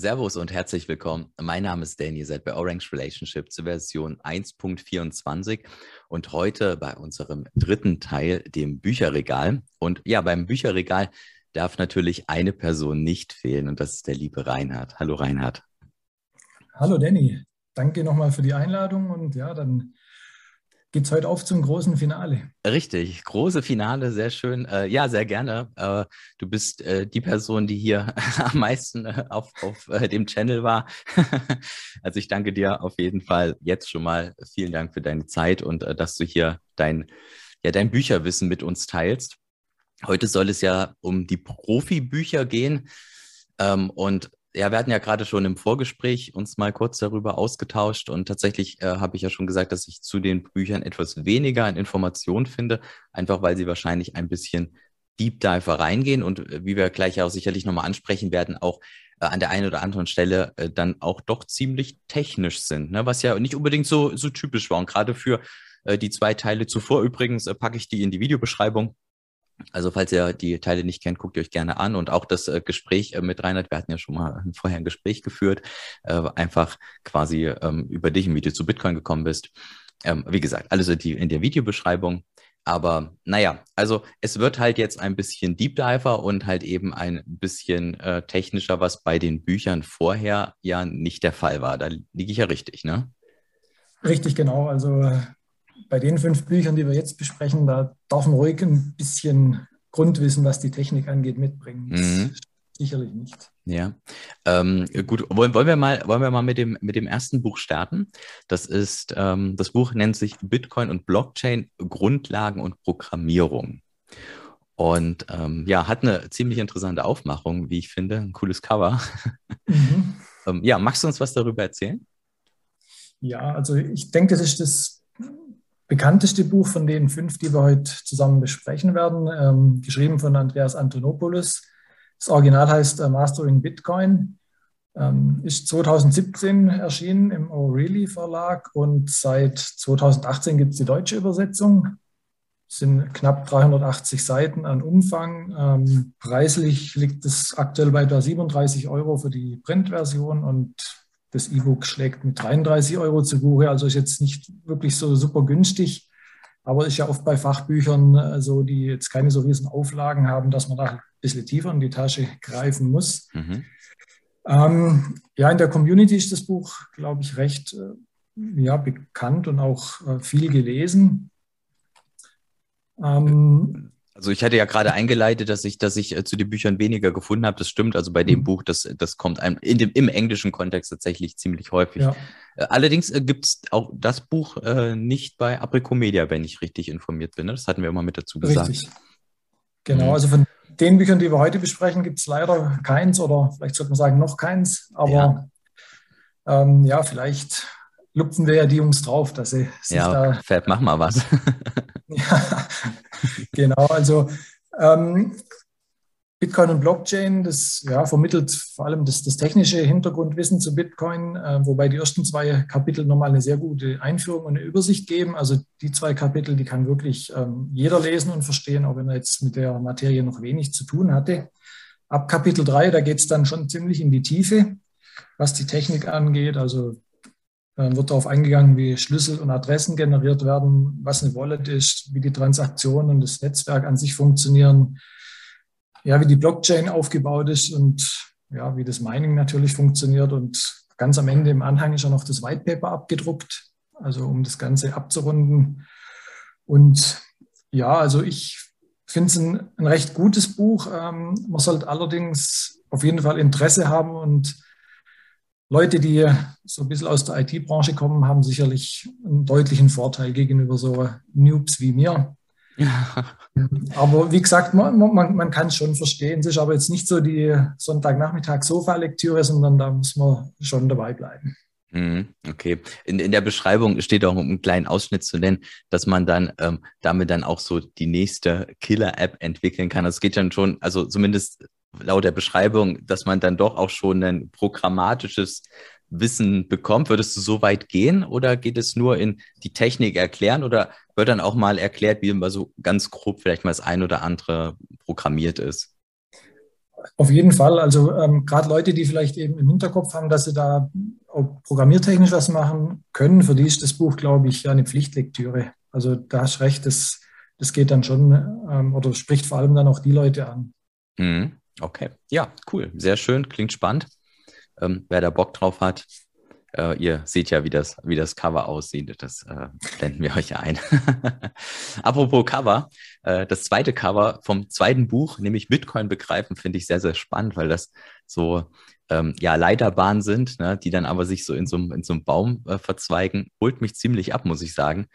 Servus und herzlich willkommen. Mein Name ist Danny, ihr seid bei Orange Relationship zur Version 1.24 und heute bei unserem dritten Teil, dem Bücherregal. Und ja, beim Bücherregal darf natürlich eine Person nicht fehlen und das ist der liebe Reinhard. Hallo Reinhard. Hallo Danny, danke nochmal für die Einladung und ja, dann geht es heute auf zum großen Finale. Richtig, große Finale, sehr schön. Äh, ja, sehr gerne. Äh, du bist äh, die Person, die hier am meisten äh, auf, auf äh, dem Channel war. also ich danke dir auf jeden Fall jetzt schon mal. Vielen Dank für deine Zeit und äh, dass du hier dein, ja, dein Bücherwissen mit uns teilst. Heute soll es ja um die Profibücher gehen. Ähm, und ja, wir hatten ja gerade schon im Vorgespräch uns mal kurz darüber ausgetauscht und tatsächlich äh, habe ich ja schon gesagt, dass ich zu den Büchern etwas weniger an Informationen finde, einfach weil sie wahrscheinlich ein bisschen Deep Dive reingehen und äh, wie wir gleich auch sicherlich nochmal ansprechen werden, auch äh, an der einen oder anderen Stelle äh, dann auch doch ziemlich technisch sind, ne? was ja nicht unbedingt so, so typisch war. Und gerade für äh, die zwei Teile zuvor übrigens äh, packe ich die in die Videobeschreibung also falls ihr die Teile nicht kennt, guckt ihr euch gerne an und auch das äh, Gespräch äh, mit Reinhard, wir hatten ja schon mal vorher ein Gespräch geführt, äh, einfach quasi ähm, über dich, wie du zu Bitcoin gekommen bist. Ähm, wie gesagt, alles in der Videobeschreibung. Aber naja, also es wird halt jetzt ein bisschen Deep Diver und halt eben ein bisschen äh, technischer, was bei den Büchern vorher ja nicht der Fall war. Da liege ich ja richtig, ne? Richtig, genau. Also bei den fünf Büchern, die wir jetzt besprechen, da darf man ruhig ein bisschen Grundwissen, was die Technik angeht, mitbringen. Mhm. Sicherlich nicht. Ja, ähm, gut. Wollen, wollen, wir mal, wollen wir mal mit dem, mit dem ersten Buch starten? Das ist, ähm, das Buch nennt sich Bitcoin und Blockchain Grundlagen und Programmierung. Und ähm, ja, hat eine ziemlich interessante Aufmachung, wie ich finde. Ein cooles Cover. Mhm. Ähm, ja, magst du uns was darüber erzählen? Ja, also ich denke, das ist das bekannteste Buch von den fünf, die wir heute zusammen besprechen werden, ähm, geschrieben von Andreas Antonopoulos. Das Original heißt äh, Mastering Bitcoin, ähm, ist 2017 erschienen im O'Reilly Verlag und seit 2018 gibt es die deutsche Übersetzung. Es sind knapp 380 Seiten an Umfang. Ähm, preislich liegt es aktuell bei etwa 37 Euro für die Printversion und das E-Book schlägt mit 33 Euro zu Buche, also ist jetzt nicht wirklich so super günstig. Aber ist ja oft bei Fachbüchern äh, so, die jetzt keine so riesen Auflagen haben, dass man da ein bisschen tiefer in die Tasche greifen muss. Mhm. Ähm, ja, in der Community ist das Buch, glaube ich, recht äh, ja, bekannt und auch äh, viel gelesen. Ähm, also ich hatte ja gerade eingeleitet, dass ich, dass ich äh, zu den Büchern weniger gefunden habe. Das stimmt. Also bei dem mhm. Buch, das, das kommt einem in dem, im englischen Kontext tatsächlich ziemlich häufig. Ja. Äh, allerdings äh, gibt es auch das Buch äh, nicht bei Apricomedia, wenn ich richtig informiert bin. Ne? Das hatten wir immer mit dazu gesagt. Richtig. Genau, mhm. also von den Büchern, die wir heute besprechen, gibt es leider keins oder vielleicht sollte man sagen noch keins. Aber ja, ähm, ja vielleicht lupfen wir ja die Jungs drauf, dass sie sich ja, da. Fab, mach mal was. ja, genau, also ähm, Bitcoin und Blockchain, das ja, vermittelt vor allem das, das technische Hintergrundwissen zu Bitcoin, äh, wobei die ersten zwei Kapitel nochmal eine sehr gute Einführung und eine Übersicht geben. Also die zwei Kapitel, die kann wirklich ähm, jeder lesen und verstehen, auch wenn er jetzt mit der Materie noch wenig zu tun hatte. Ab Kapitel 3, da geht es dann schon ziemlich in die Tiefe, was die Technik angeht. Also dann wird darauf eingegangen, wie Schlüssel und Adressen generiert werden, was eine Wallet ist, wie die Transaktionen und das Netzwerk an sich funktionieren, ja, wie die Blockchain aufgebaut ist und ja, wie das Mining natürlich funktioniert. Und ganz am Ende im Anhang ist ja noch das White Paper abgedruckt, also um das Ganze abzurunden. Und ja, also ich finde es ein, ein, recht gutes Buch. Ähm, man sollte allerdings auf jeden Fall Interesse haben und Leute, die so ein bisschen aus der IT-Branche kommen, haben sicherlich einen deutlichen Vorteil gegenüber so Noobs wie mir. Aber wie gesagt, man, man, man kann es schon verstehen. Es ist aber jetzt nicht so die Sonntagnachmittag Sofa-Lektüre, sondern da muss man schon dabei bleiben. Mhm, okay. In, in der Beschreibung steht auch, um einen kleinen Ausschnitt zu nennen, dass man dann ähm, damit dann auch so die nächste Killer-App entwickeln kann. Also es geht dann schon, also zumindest laut der Beschreibung, dass man dann doch auch schon ein programmatisches Wissen bekommt. Würdest du so weit gehen oder geht es nur in die Technik erklären oder wird dann auch mal erklärt, wie man so ganz grob vielleicht mal das ein oder andere programmiert ist? Auf jeden Fall. Also ähm, gerade Leute, die vielleicht eben im Hinterkopf haben, dass sie da auch programmiertechnisch was machen können, für die ist das Buch, glaube ich, ja eine Pflichtlektüre. Also da hast recht, das, das geht dann schon ähm, oder spricht vor allem dann auch die Leute an. Mhm. Okay, ja, cool, sehr schön, klingt spannend. Ähm, wer da Bock drauf hat, äh, ihr seht ja, wie das, wie das Cover aussieht. Das äh, blenden wir euch ein. Apropos Cover, äh, das zweite Cover vom zweiten Buch, nämlich Bitcoin begreifen, finde ich sehr, sehr spannend, weil das so ähm, ja, Leiterbahnen sind, ne, die dann aber sich so in so, in so einem Baum äh, verzweigen. Holt mich ziemlich ab, muss ich sagen.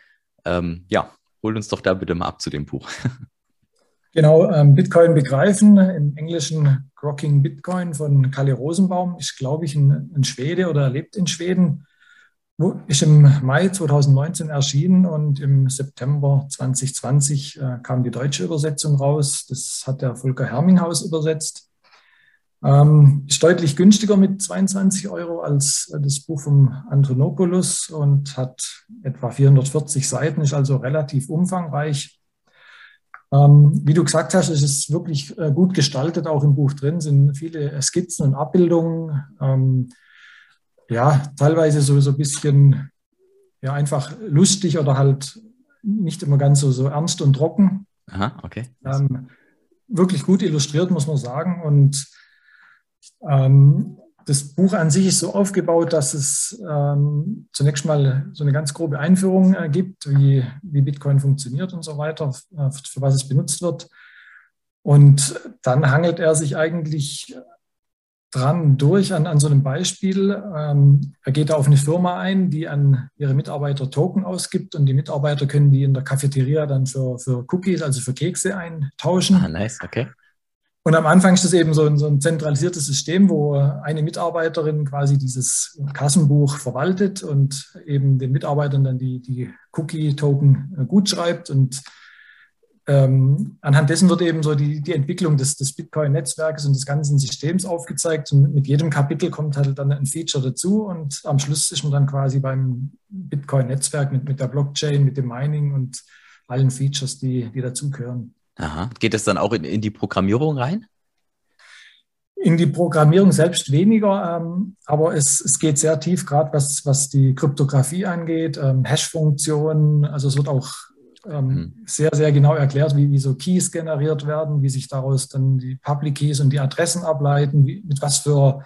Ähm, ja, holt uns doch da bitte mal ab zu dem Buch. Genau, ähm, Bitcoin begreifen, im Englischen Grocking Bitcoin von Kalle Rosenbaum, ist, glaube ich, ein, ein Schwede oder lebt in Schweden. Ist im Mai 2019 erschienen und im September 2020 äh, kam die deutsche Übersetzung raus. Das hat der Volker Herminghaus übersetzt. Ähm, ist deutlich günstiger mit 22 Euro als das Buch vom Antonopoulos und hat etwa 440 Seiten, ist also relativ umfangreich. Ähm, wie du gesagt hast, es ist wirklich äh, gut gestaltet, auch im Buch drin sind viele Skizzen und Abbildungen. Ähm, ja, teilweise so, so ein bisschen ja, einfach lustig oder halt nicht immer ganz so, so ernst und trocken. Aha, okay. Ähm, wirklich gut illustriert, muss man sagen. Und ähm, das Buch an sich ist so aufgebaut, dass es ähm, zunächst mal so eine ganz grobe Einführung äh, gibt, wie, wie Bitcoin funktioniert und so weiter, äh, für was es benutzt wird. Und dann hangelt er sich eigentlich dran durch an, an so einem Beispiel. Ähm, er geht auf eine Firma ein, die an ihre Mitarbeiter Token ausgibt und die Mitarbeiter können die in der Cafeteria dann für, für Cookies, also für Kekse eintauschen. Ah, nice, okay. Und am Anfang ist das eben so ein, so ein, zentralisiertes System, wo eine Mitarbeiterin quasi dieses Kassenbuch verwaltet und eben den Mitarbeitern dann die, die Cookie-Token äh, gut schreibt. Und ähm, anhand dessen wird eben so die, die Entwicklung des, des Bitcoin-Netzwerkes und des ganzen Systems aufgezeigt. Und mit jedem Kapitel kommt halt dann ein Feature dazu. Und am Schluss ist man dann quasi beim Bitcoin-Netzwerk mit, mit der Blockchain, mit dem Mining und allen Features, die, die dazugehören. Aha. Geht es dann auch in, in die Programmierung rein? In die Programmierung selbst weniger, ähm, aber es, es geht sehr tief, gerade was, was die Kryptographie angeht, ähm, Hash-Funktionen. Also es wird auch ähm, mhm. sehr, sehr genau erklärt, wie, wie so Keys generiert werden, wie sich daraus dann die Public Keys und die Adressen ableiten, wie, mit was für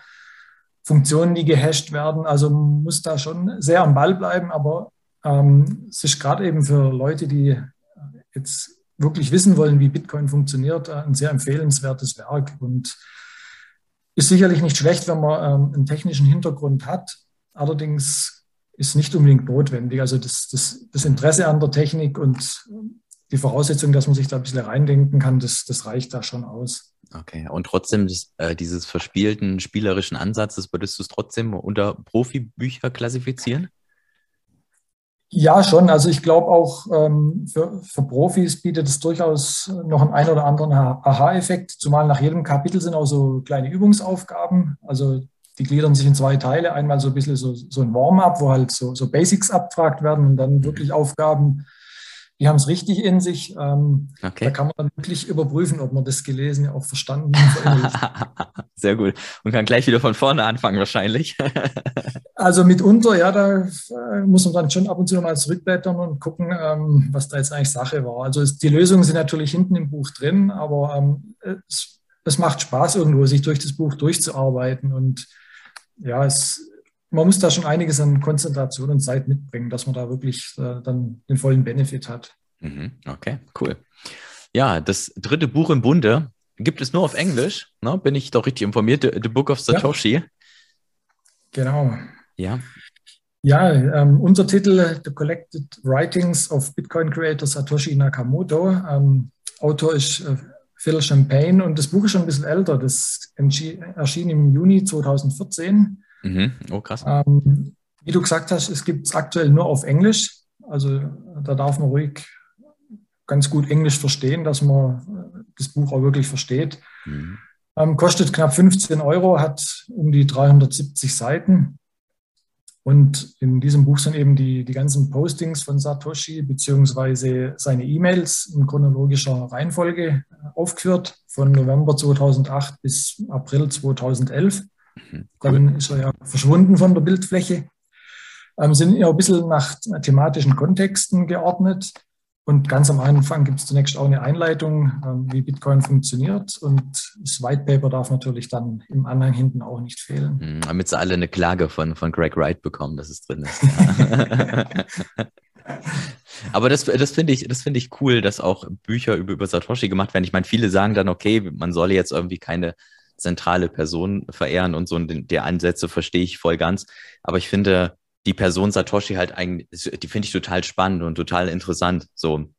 Funktionen die gehasht werden. Also muss da schon sehr am Ball bleiben, aber ähm, es ist gerade eben für Leute, die jetzt wirklich wissen wollen, wie Bitcoin funktioniert, äh, ein sehr empfehlenswertes Werk und ist sicherlich nicht schlecht, wenn man ähm, einen technischen Hintergrund hat. Allerdings ist nicht unbedingt notwendig. Also das, das, das Interesse an der Technik und die Voraussetzung, dass man sich da ein bisschen reindenken kann, das, das reicht da schon aus. Okay, und trotzdem das, äh, dieses verspielten spielerischen Ansatzes, würdest du es trotzdem unter Profibücher klassifizieren? Ja, schon. Also ich glaube auch ähm, für, für Profis bietet es durchaus noch einen ein oder anderen Aha-Effekt, zumal nach jedem Kapitel sind auch so kleine Übungsaufgaben. Also die gliedern sich in zwei Teile. Einmal so ein bisschen so, so ein Warm-up, wo halt so, so Basics abgefragt werden und dann wirklich Aufgaben, die haben es richtig in sich. Ähm, okay. Da kann man wirklich überprüfen, ob man das Gelesene auch verstanden hat. Sehr gut. Und kann gleich wieder von vorne anfangen wahrscheinlich. also mitunter, ja, da äh, muss man dann schon ab und zu mal zurückblättern und gucken, ähm, was da jetzt eigentlich Sache war. Also es, die Lösungen sind natürlich hinten im Buch drin, aber ähm, es, es macht Spaß irgendwo, sich durch das Buch durchzuarbeiten. Und ja, es, man muss da schon einiges an Konzentration und Zeit mitbringen, dass man da wirklich äh, dann den vollen Benefit hat. Mhm, okay, cool. Ja, das dritte Buch im Bunde gibt es nur auf Englisch. Ne? Bin ich doch richtig informiert? The, The Book of Satoshi. Ja. Genau. Ja. Ja, ähm, Untertitel The Collected Writings of Bitcoin Creator Satoshi Nakamoto. Ähm, Autor ist äh, Phil Champagne und das Buch ist schon ein bisschen älter. Das erschien im Juni 2014. Mhm. Oh, krass. Ähm, wie du gesagt hast, es gibt es aktuell nur auf Englisch. Also da darf man ruhig ganz gut Englisch verstehen, dass man äh, das Buch auch wirklich versteht. Mhm. Ähm, kostet knapp 15 Euro, hat um die 370 Seiten. Und in diesem Buch sind eben die, die ganzen Postings von Satoshi beziehungsweise seine E-Mails in chronologischer Reihenfolge äh, aufgeführt, von November 2008 bis April 2011. Mhm, cool. Dann ist er ja verschwunden von der Bildfläche. Ähm, sind ja ein bisschen nach thematischen Kontexten geordnet. Und ganz am Anfang gibt es zunächst auch eine Einleitung, ähm, wie Bitcoin funktioniert. Und das White Paper darf natürlich dann im Anhang hinten auch nicht fehlen. Hm, damit sie alle eine Klage von, von Greg Wright bekommen, dass es drin ist. Ja. Aber das, das finde ich, das ich cool, dass auch Bücher über, über Satoshi gemacht werden. Ich meine, viele sagen dann, okay, man solle jetzt irgendwie keine zentrale Person verehren und so, und die Ansätze verstehe ich voll ganz. Aber ich finde, die Person Satoshi halt eigentlich, die finde ich total spannend und total interessant. So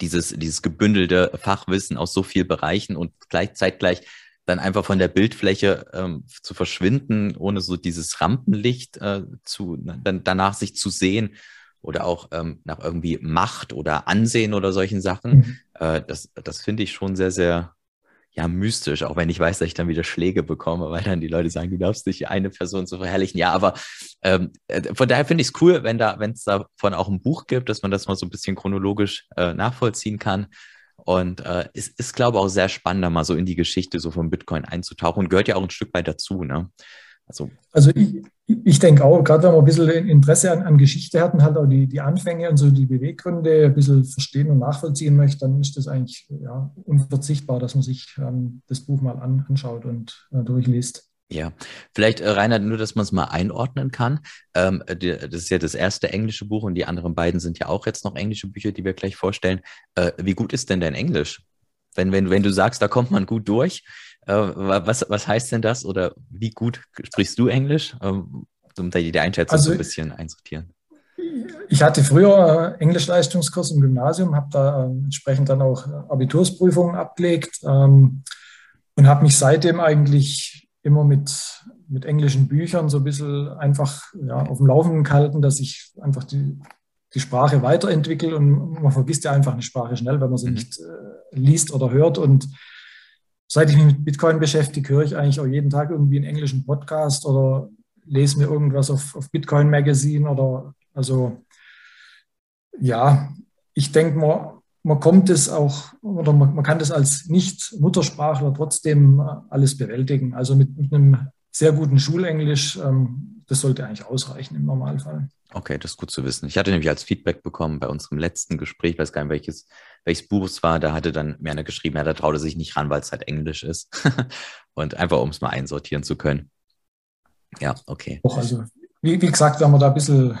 dieses, dieses gebündelte Fachwissen aus so vielen Bereichen und gleichzeitig dann einfach von der Bildfläche ähm, zu verschwinden, ohne so dieses Rampenlicht äh, zu, dann danach sich zu sehen oder auch ähm, nach irgendwie Macht oder Ansehen oder solchen Sachen. Mhm. Äh, das das finde ich schon sehr, sehr ja, mystisch, auch wenn ich weiß, dass ich dann wieder Schläge bekomme, weil dann die Leute sagen, du darfst nicht eine Person so verherrlichen. Ja, aber ähm, äh, von daher finde ich es cool, wenn da, wenn es davon auch ein Buch gibt, dass man das mal so ein bisschen chronologisch äh, nachvollziehen kann. Und äh, es ist, glaube ich, auch sehr spannend, da mal so in die Geschichte so von Bitcoin einzutauchen und gehört ja auch ein Stück weit dazu. Ne? Also, also ich, ich denke auch, gerade wenn man ein bisschen Interesse an, an Geschichte hat und halt auch die, die Anfänge und so die Beweggründe ein bisschen verstehen und nachvollziehen möchte, dann ist das eigentlich ja, unverzichtbar, dass man sich ähm, das Buch mal an, anschaut und äh, durchliest. Ja, vielleicht, äh, Reinhard, nur, dass man es mal einordnen kann. Ähm, die, das ist ja das erste englische Buch und die anderen beiden sind ja auch jetzt noch englische Bücher, die wir gleich vorstellen. Äh, wie gut ist denn dein Englisch? Wenn, wenn, wenn du sagst, da kommt man gut durch, äh, was, was heißt denn das oder wie gut sprichst du Englisch, ähm, um da die Einschätzung also, so ein bisschen einsortieren? Ich hatte früher Englischleistungskurs im Gymnasium, habe da äh, entsprechend dann auch Abitursprüfungen abgelegt ähm, und habe mich seitdem eigentlich immer mit, mit englischen Büchern so ein bisschen einfach ja, auf dem Laufenden gehalten, dass ich einfach die, die Sprache weiterentwickle und man vergisst ja einfach eine Sprache schnell, wenn man sie mhm. nicht äh, liest oder hört und seit ich mich mit Bitcoin beschäftige, höre ich eigentlich auch jeden Tag irgendwie einen englischen Podcast oder lese mir irgendwas auf, auf Bitcoin Magazine oder also ja, ich denke mal, man kommt es auch oder man, man kann das als Nicht-Muttersprachler trotzdem alles bewältigen. Also mit, mit einem sehr guten Schulenglisch, ähm, das sollte eigentlich ausreichen im Normalfall. Okay, das ist gut zu wissen. Ich hatte nämlich als Feedback bekommen bei unserem letzten Gespräch, weiß gar nicht, welches, welches Buch es war, da hatte dann mir einer geschrieben, ja, da traute sich nicht ran, weil es halt Englisch ist. und einfach, um es mal einsortieren zu können. Ja, okay. Auch also, wie, wie gesagt, wenn man da ein bisschen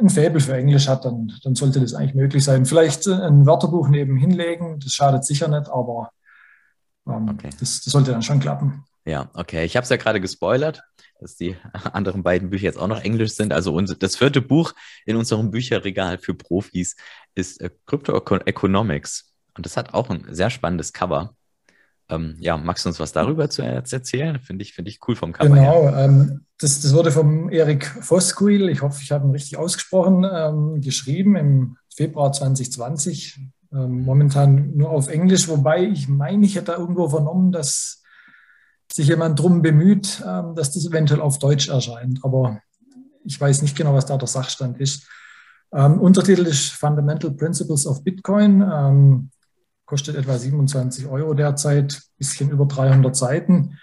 ein Faible für Englisch hat, dann, dann sollte das eigentlich möglich sein. Vielleicht ein Wörterbuch nebenhin legen, das schadet sicher nicht, aber ähm, okay. das, das sollte dann schon klappen. Ja, okay. Ich habe es ja gerade gespoilert, dass die anderen beiden Bücher jetzt auch noch Englisch sind. Also unser, das vierte Buch in unserem Bücherregal für Profis ist äh, Crypto Economics. Und das hat auch ein sehr spannendes Cover. Ähm, ja, magst du uns was darüber zu erzählen? Finde ich, find ich cool vom Cover. Genau, ähm, das, das wurde vom Erik Voskuil, ich hoffe, ich habe ihn richtig ausgesprochen, ähm, geschrieben im Februar 2020. Ähm, momentan nur auf Englisch, wobei ich meine, ich hätte da irgendwo vernommen, dass sich jemand darum bemüht, ähm, dass das eventuell auf Deutsch erscheint. Aber ich weiß nicht genau, was da der Sachstand ist. Ähm, Untertitel ist Fundamental Principles of Bitcoin. Ähm, kostet etwa 27 Euro derzeit, bisschen über 300 Seiten.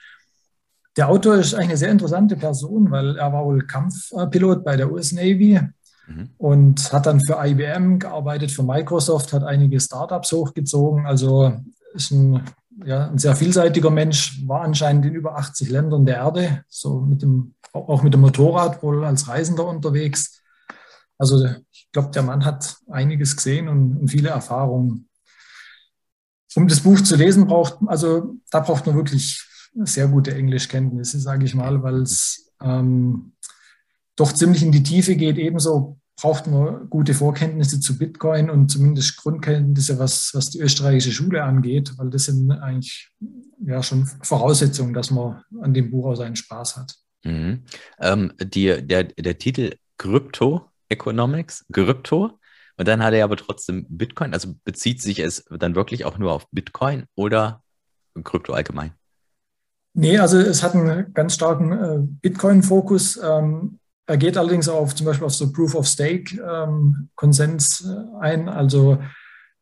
Der Autor ist eine sehr interessante Person, weil er war wohl Kampfpilot bei der US Navy mhm. und hat dann für IBM gearbeitet, für Microsoft, hat einige Startups hochgezogen. Also ist ein ja, ein sehr vielseitiger Mensch, war anscheinend in über 80 Ländern der Erde, so mit dem, auch mit dem Motorrad wohl als Reisender unterwegs. Also ich glaube, der Mann hat einiges gesehen und, und, viele Erfahrungen. Um das Buch zu lesen, braucht, also da braucht man wirklich sehr gute Englischkenntnisse, sage ich mal, weil es ähm, doch ziemlich in die Tiefe geht. Ebenso braucht man gute Vorkenntnisse zu Bitcoin und zumindest Grundkenntnisse, was, was die österreichische Schule angeht, weil das sind eigentlich ja schon Voraussetzungen, dass man an dem Buch auch seinen Spaß hat. Mhm. Ähm, die, der, der Titel Crypto Economics, Krypto, und dann hat er aber trotzdem Bitcoin, also bezieht sich es dann wirklich auch nur auf Bitcoin oder Krypto allgemein? Nee, also es hat einen ganz starken äh, Bitcoin-Fokus. Ähm, er geht allerdings auf zum Beispiel auf so Proof of Stake ähm, Konsens äh, ein, also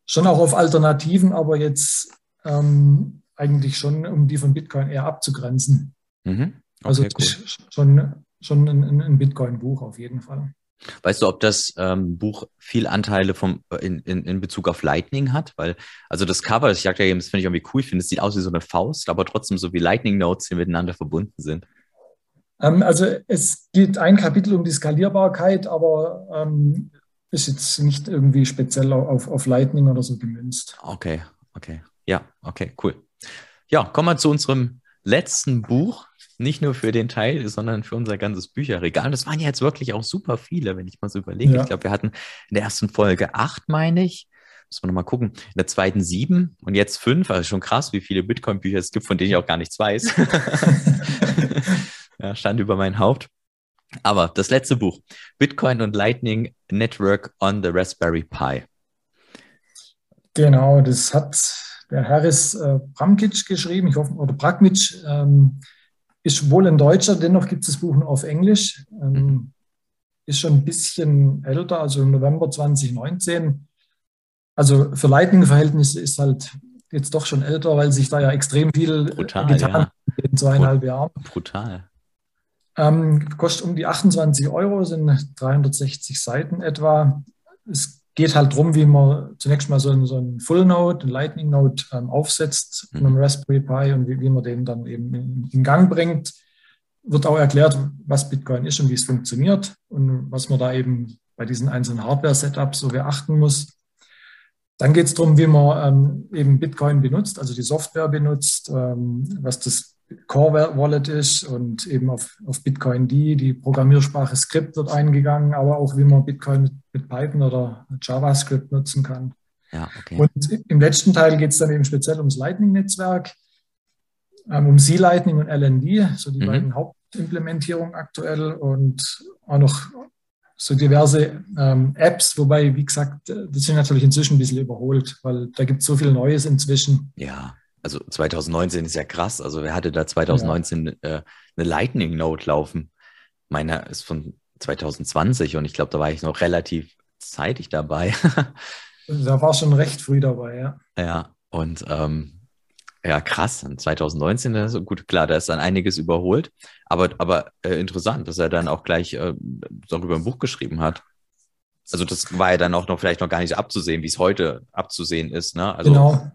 schon auch auf Alternativen, aber jetzt ähm, eigentlich schon, um die von Bitcoin eher abzugrenzen. Mhm. Also okay, also cool. schon, schon ein, ein Bitcoin-Buch auf jeden Fall. Weißt du, ob das ähm, Buch viel Anteile vom, äh, in, in, in Bezug auf Lightning hat? Weil, also das Cover, das jag das finde ich irgendwie cool. Ich finde, es sieht aus wie so eine Faust, aber trotzdem so wie Lightning Notes, die miteinander verbunden sind. Ähm, also es geht ein Kapitel um die Skalierbarkeit, aber ähm, ist jetzt nicht irgendwie speziell auf, auf Lightning oder so gemünzt. Okay, okay. Ja, okay, cool. Ja, kommen wir zu unserem letzten Buch, nicht nur für den Teil, sondern für unser ganzes Bücherregal. Und das waren ja jetzt wirklich auch super viele, wenn ich mal so überlege. Ja. Ich glaube, wir hatten in der ersten Folge acht, meine ich. Müssen wir nochmal gucken. In der zweiten sieben und jetzt fünf. Also schon krass, wie viele Bitcoin-Bücher es gibt, von denen ich auch gar nichts weiß. ja, stand über mein Haupt. Aber das letzte Buch, Bitcoin und Lightning Network on the Raspberry Pi. Genau, das hat der Harris äh, Bramkic geschrieben, ich hoffe, oder Brakmic, ähm, ist wohl ein Deutscher, dennoch gibt es das Buch nur auf Englisch. Ähm, mhm. ist schon ein bisschen älter, also im November 2019. Also für Lightning-Verhältnisse ist halt jetzt doch schon älter, weil sich da ja extrem viel Brutal, getan ja. in zweieinhalb Jahren. Brutal. Ähm, kostet um die 28 Euro, sind 360 Seiten etwa. Es geht halt darum, wie man zunächst mal so ein, so ein Full Node, ein Lightning Node ähm, aufsetzt von einem mhm. Raspberry Pi und wie, wie man den dann eben in, in, Gang bringt. Wird auch erklärt, was Bitcoin ist und wie es funktioniert und was man da eben bei diesen einzelnen Hardware-Setups so beachten muss. Dann geht es darum, wie man ähm, eben Bitcoin benutzt, also die Software benutzt, ähm, was das Core Wallet ist und eben auf, auf Bitcoin D, die Programmiersprache Script wird eingegangen, aber auch wie man Bitcoin mit, mit Python oder JavaScript nutzen kann. Ja, okay. Und im letzten Teil geht es dann eben speziell ums Lightning-Netzwerk, ähm, um C-Lightning und LND, so die mhm. beiden Hauptimplementierungen aktuell und auch noch so diverse ähm, Apps, wobei, wie gesagt, das sind natürlich inzwischen ein bisschen überholt, weil da gibt es so viel Neues inzwischen. Ja also 2019 ist ja krass. Also wer hatte da 2019 ja. äh, eine Lightning Note laufen? Meiner ist von 2020 und ich glaube, da war ich noch relativ zeitig dabei. da war schon recht früh dabei, ja. Ja, und ähm, ja, krass. 2019, also gut, klar, da ist dann einiges überholt. Aber, aber äh, interessant, dass er dann auch gleich äh, darüber ein Buch geschrieben hat. Also das war ja dann auch noch vielleicht noch gar nicht abzusehen, wie es heute abzusehen ist. Ne? Also, genau.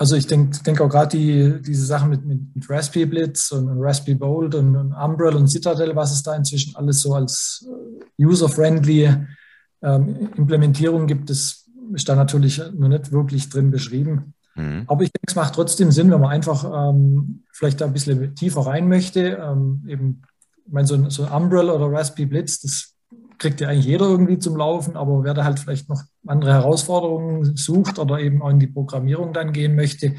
Also ich denke denk auch gerade die, diese Sachen mit, mit, mit Raspberry Blitz und, und Raspberry Bolt und, und Umbrel und Citadel, was es da inzwischen alles so als äh, user-friendly ähm, Implementierung gibt, das ist da natürlich noch nicht wirklich drin beschrieben. Mhm. Aber ich denke, es macht trotzdem Sinn, wenn man einfach ähm, vielleicht da ein bisschen tiefer rein möchte. Ähm, eben, ich meine, so, so Umbrel oder Raspberry Blitz, das kriegt ja eigentlich jeder irgendwie zum Laufen, aber wer da halt vielleicht noch andere Herausforderungen sucht oder eben auch in die Programmierung dann gehen möchte,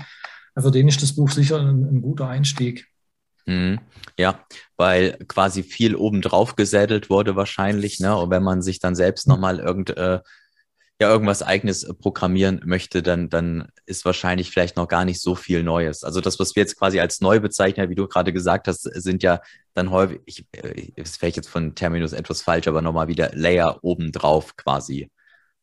für den ist das Buch sicher ein, ein guter Einstieg. Mhm. Ja, weil quasi viel obendrauf gesättelt wurde wahrscheinlich, ne? Und wenn man sich dann selbst nochmal irgend, äh, ja, irgendwas eigenes programmieren möchte, dann, dann ist wahrscheinlich vielleicht noch gar nicht so viel Neues. Also das, was wir jetzt quasi als neu bezeichnen, wie du gerade gesagt hast, sind ja dann häufig, ich, äh, ist vielleicht jetzt von Terminus etwas falsch, aber nochmal wieder Layer obendrauf quasi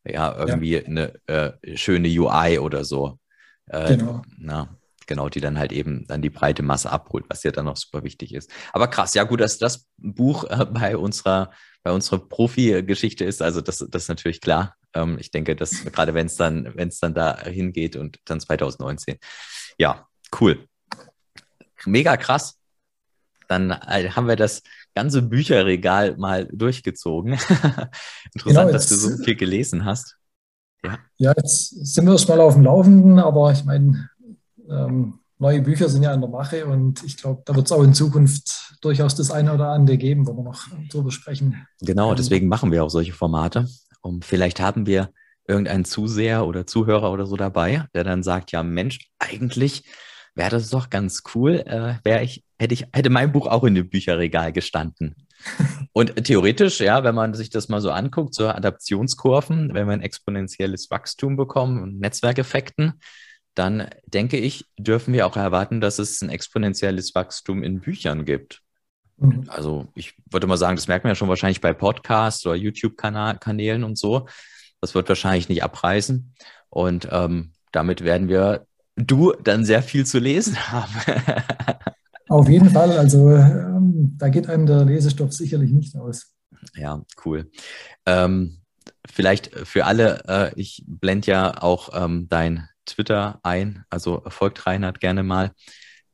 ja, irgendwie ja. eine äh, schöne UI oder so. Äh, genau. Na, genau, die dann halt eben dann die breite Masse abholt, was ja dann noch super wichtig ist. Aber krass, ja gut, dass das Buch äh, bei unserer, bei unserer Profi-Geschichte ist, also das, das ist natürlich klar. Ähm, ich denke, dass gerade wenn es dann, wenn es dann da hingeht und dann 2019. Ja, cool. Mega krass. Dann äh, haben wir das ganze Bücherregal mal durchgezogen. Interessant, genau, dass du so viel gelesen hast. Ja. ja, jetzt sind wir mal auf dem Laufenden, aber ich meine, ähm, neue Bücher sind ja in der Mache und ich glaube, da wird es auch in Zukunft durchaus das eine oder andere geben, wo wir noch drüber sprechen. Genau, deswegen machen wir auch solche Formate. Und vielleicht haben wir irgendeinen Zuseher oder Zuhörer oder so dabei, der dann sagt, ja Mensch, eigentlich wäre das doch ganz cool, äh, wäre ich, hätte ich, hätte mein Buch auch in dem Bücherregal gestanden. Und theoretisch, ja, wenn man sich das mal so anguckt, so Adaptionskurven, wenn wir ein exponentielles Wachstum bekommen und Netzwerkeffekten, dann denke ich, dürfen wir auch erwarten, dass es ein exponentielles Wachstum in Büchern gibt. Mhm. Also ich würde mal sagen, das merkt man ja schon wahrscheinlich bei Podcasts oder YouTube-Kanälen und so. Das wird wahrscheinlich nicht abreißen. Und ähm, damit werden wir du dann sehr viel zu lesen haben. Auf jeden Fall. Also ähm, da geht einem der Lesestoff sicherlich nicht aus. Ja, cool. Ähm, vielleicht für alle, äh, ich blende ja auch ähm, dein Twitter ein, also folgt Reinhard gerne mal.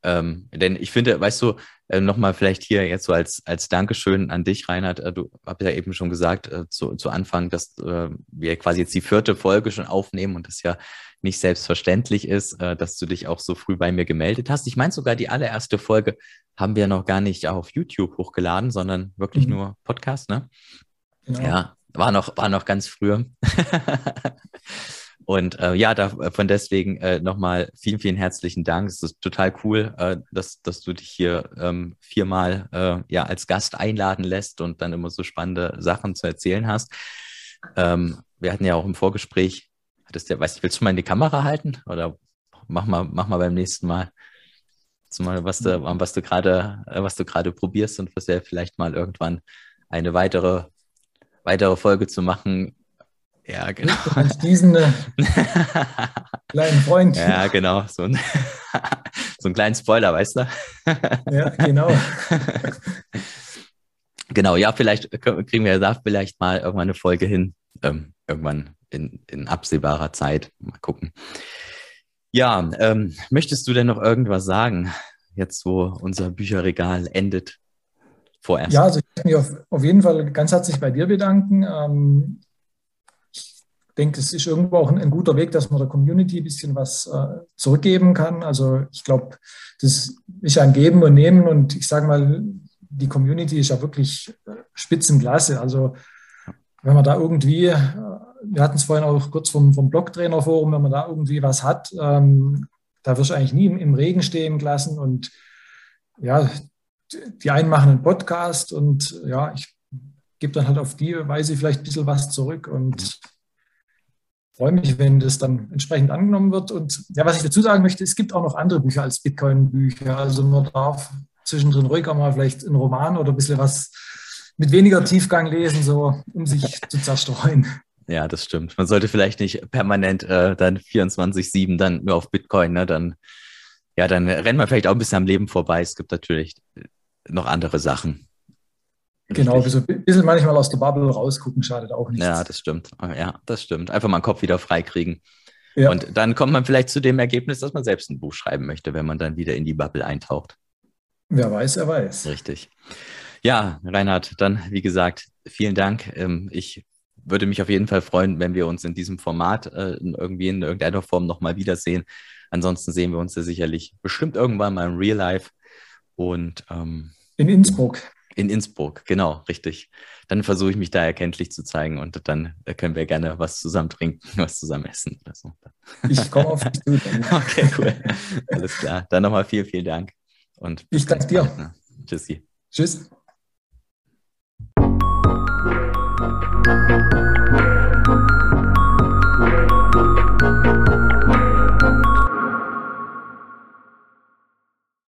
Ähm, denn ich finde, weißt du, äh, nochmal vielleicht hier jetzt so als, als Dankeschön an dich, Reinhard. Äh, du hast ja eben schon gesagt äh, zu, zu Anfang, dass wir quasi jetzt die vierte Folge schon aufnehmen und das ja nicht selbstverständlich ist, dass du dich auch so früh bei mir gemeldet hast. Ich meine sogar, die allererste Folge haben wir noch gar nicht auf YouTube hochgeladen, sondern wirklich mhm. nur Podcast, ne? Genau. Ja, war noch, war noch ganz früher. Und äh, ja, davon deswegen äh, nochmal vielen, vielen herzlichen Dank. Es ist total cool, äh, dass, dass du dich hier ähm, viermal äh, ja, als Gast einladen lässt und dann immer so spannende Sachen zu erzählen hast. Ähm, wir hatten ja auch im Vorgespräch, hattest du, weißt du, willst du mal in die Kamera halten? Oder mach mal, mach mal beim nächsten Mal. Mal, was du, was du gerade, äh, was du gerade probierst und was ja vielleicht mal irgendwann eine weitere, weitere Folge zu machen, ja, genau. diesen äh, kleinen Freund. Ja, genau. So ein, so einen kleinen Spoiler, weißt du? ja, genau. genau, ja, vielleicht kriegen wir da vielleicht mal irgendwann eine Folge hin. Ähm, irgendwann in, in absehbarer Zeit. Mal gucken. Ja, ähm, möchtest du denn noch irgendwas sagen, jetzt wo unser Bücherregal endet? Vorerst. Ja, also ich möchte mich auf, auf jeden Fall ganz herzlich bei dir bedanken. Ähm, denke, es ist irgendwo auch ein, ein, guter Weg, dass man der Community ein bisschen was äh, zurückgeben kann. Also ich glaube, das ist ein Geben und Nehmen und ich sage mal, die Community ist ja wirklich äh, Spitzenklasse. Also wenn man da irgendwie, äh, wir hatten es vorhin auch kurz vom, vom Blogtrainerforum, wenn man da irgendwie was hat, ähm, da wirst du eigentlich nie im, im Regen stehen gelassen und ja, die einen machen einen Podcast und ja, ich gebe dann halt auf die Weise vielleicht ein bisschen was zurück und freue mich, wenn das dann entsprechend angenommen wird. Und ja, was ich dazu sagen möchte, es gibt auch noch andere Bücher als Bitcoin-Bücher. Also man darf zwischendrin ruhig auch mal vielleicht einen Roman oder ein bisschen was mit weniger Tiefgang lesen, so um sich zu zerstreuen. Ja, das stimmt. Man sollte vielleicht nicht permanent äh, dann 24-7 dann nur auf Bitcoin, ne? Dann, ja, dann rennt man vielleicht auch ein bisschen am Leben vorbei. Es gibt natürlich noch andere Sachen. Genau, so ein bisschen manchmal aus der Bubble rausgucken schadet auch nicht. Ja, das stimmt. Ja, das stimmt. Einfach mal den Kopf wieder freikriegen. Ja. Und dann kommt man vielleicht zu dem Ergebnis, dass man selbst ein Buch schreiben möchte, wenn man dann wieder in die Bubble eintaucht. Wer weiß, er weiß. Richtig. Ja, Reinhard, dann wie gesagt, vielen Dank. Ähm, ich würde mich auf jeden Fall freuen, wenn wir uns in diesem Format äh, irgendwie in irgendeiner Form nochmal wiedersehen. Ansonsten sehen wir uns ja sicherlich bestimmt irgendwann mal im Real Life. Und ähm, in Innsbruck. In Innsbruck, genau, richtig. Dann versuche ich mich da erkenntlich zu zeigen und dann können wir gerne was zusammen trinken, was zusammen essen oder so. Ich komme auf dich zu. okay, cool. Alles klar. Dann nochmal vielen, vielen Dank. Und ich danke dir. Bald, ne? Tschüssi. Tschüss.